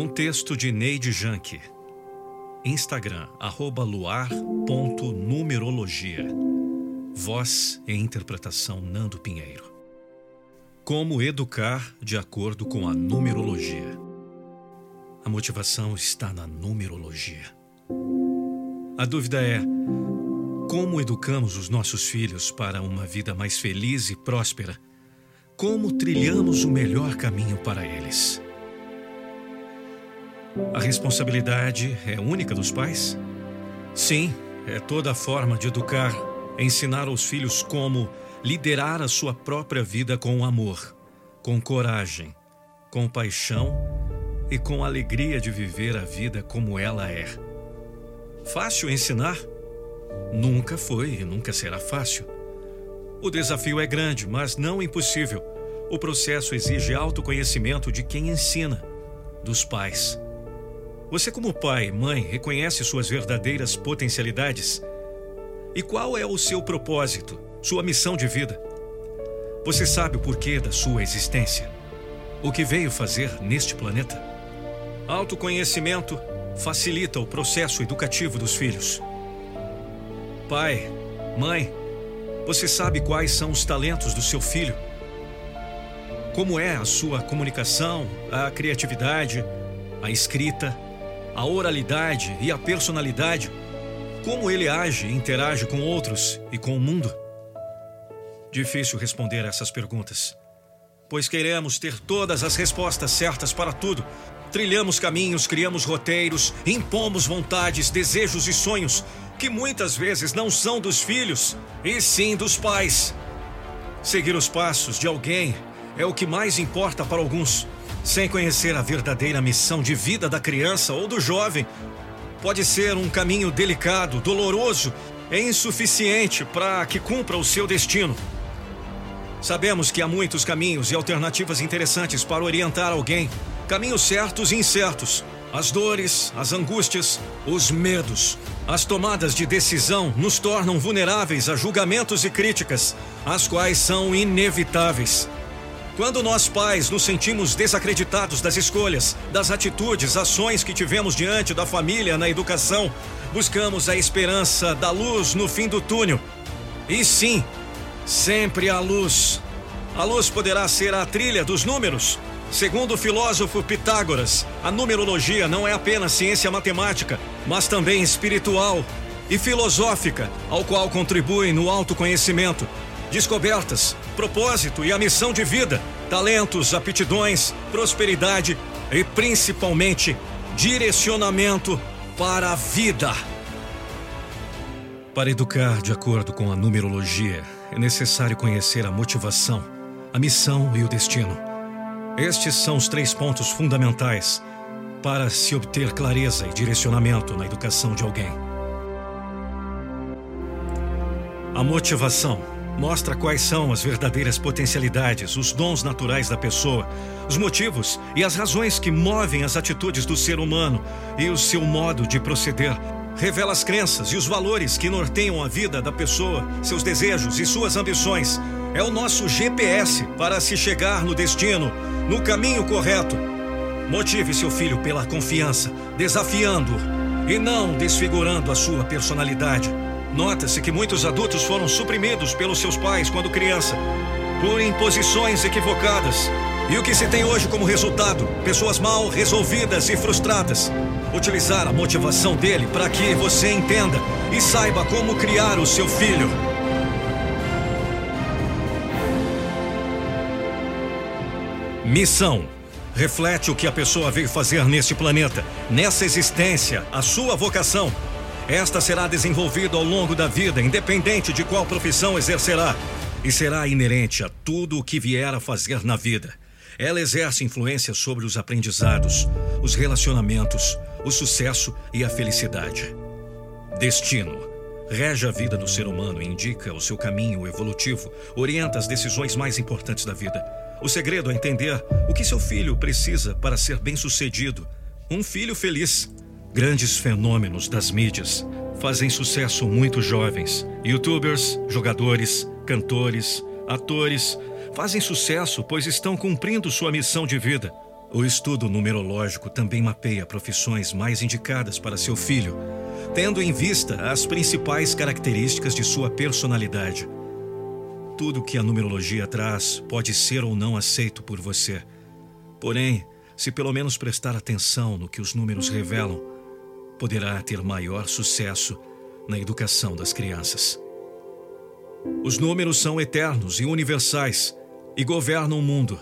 Um texto de Neide Janke. Instagram, arroba luar.numerologia. Voz e interpretação Nando Pinheiro. Como educar de acordo com a numerologia. A motivação está na numerologia. A dúvida é: como educamos os nossos filhos para uma vida mais feliz e próspera? Como trilhamos o melhor caminho para eles? A responsabilidade é única dos pais? Sim, é toda a forma de educar, ensinar aos filhos como liderar a sua própria vida com amor, com coragem, com paixão e com alegria de viver a vida como ela é. Fácil ensinar? Nunca foi e nunca será fácil. O desafio é grande, mas não impossível. O processo exige autoconhecimento de quem ensina, dos pais. Você, como pai, mãe, reconhece suas verdadeiras potencialidades? E qual é o seu propósito, sua missão de vida? Você sabe o porquê da sua existência? O que veio fazer neste planeta? Autoconhecimento facilita o processo educativo dos filhos. Pai, mãe, você sabe quais são os talentos do seu filho? Como é a sua comunicação, a criatividade, a escrita, a oralidade e a personalidade, como ele age e interage com outros e com o mundo? Difícil responder essas perguntas, pois queremos ter todas as respostas certas para tudo. Trilhamos caminhos, criamos roteiros, impomos vontades, desejos e sonhos que muitas vezes não são dos filhos, e sim dos pais. Seguir os passos de alguém é o que mais importa para alguns sem conhecer a verdadeira missão de vida da criança ou do jovem, pode ser um caminho delicado, doloroso e insuficiente para que cumpra o seu destino. Sabemos que há muitos caminhos e alternativas interessantes para orientar alguém, caminhos certos e incertos. As dores, as angústias, os medos, as tomadas de decisão nos tornam vulneráveis a julgamentos e críticas, as quais são inevitáveis. Quando nós pais nos sentimos desacreditados das escolhas, das atitudes, ações que tivemos diante da família na educação, buscamos a esperança da luz no fim do túnel. E sim, sempre a luz. A luz poderá ser a trilha dos números. Segundo o filósofo Pitágoras, a numerologia não é apenas ciência matemática, mas também espiritual e filosófica, ao qual contribui no autoconhecimento, descobertas, propósito e a missão de vida, talentos, aptidões, prosperidade e principalmente direcionamento para a vida. Para educar de acordo com a numerologia, é necessário conhecer a motivação, a missão e o destino. Estes são os três pontos fundamentais para se obter clareza e direcionamento na educação de alguém. A motivação mostra quais são as verdadeiras potencialidades, os dons naturais da pessoa, os motivos e as razões que movem as atitudes do ser humano e o seu modo de proceder. Revela as crenças e os valores que norteiam a vida da pessoa, seus desejos e suas ambições. É o nosso GPS para se chegar no destino, no caminho correto. Motive seu filho pela confiança, desafiando-o e não desfigurando a sua personalidade. Nota-se que muitos adultos foram suprimidos pelos seus pais quando criança, por imposições equivocadas. E o que se tem hoje como resultado? Pessoas mal resolvidas e frustradas. Utilizar a motivação dele para que você entenda e saiba como criar o seu filho. Missão. Reflete o que a pessoa veio fazer neste planeta, nessa existência, a sua vocação. Esta será desenvolvida ao longo da vida, independente de qual profissão exercerá, e será inerente a tudo o que vier a fazer na vida. Ela exerce influência sobre os aprendizados, os relacionamentos, o sucesso e a felicidade. Destino. Rege a vida do ser humano e indica o seu caminho evolutivo, orienta as decisões mais importantes da vida. O segredo é entender o que seu filho precisa para ser bem-sucedido. Um filho feliz. Grandes fenômenos das mídias fazem sucesso muito jovens. Youtubers, jogadores, cantores, atores fazem sucesso pois estão cumprindo sua missão de vida. O estudo numerológico também mapeia profissões mais indicadas para seu filho, tendo em vista as principais características de sua personalidade. Tudo que a numerologia traz pode ser ou não aceito por você. Porém, se pelo menos prestar atenção no que os números revelam, poderá ter maior sucesso na educação das crianças. Os números são eternos e universais e governam o mundo.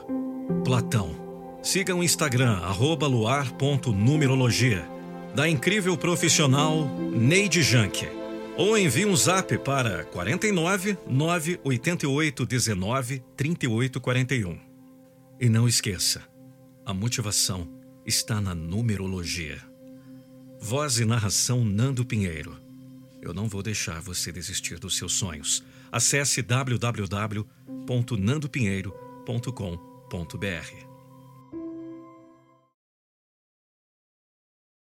Platão. Siga o Instagram, luar.numerologia, da incrível profissional Neide Janke. Ou envie um zap para 49 988 19 38 41. E não esqueça, a motivação está na numerologia. Voz e narração Nando Pinheiro. Eu não vou deixar você desistir dos seus sonhos. Acesse www.nandopinheiro.com.br.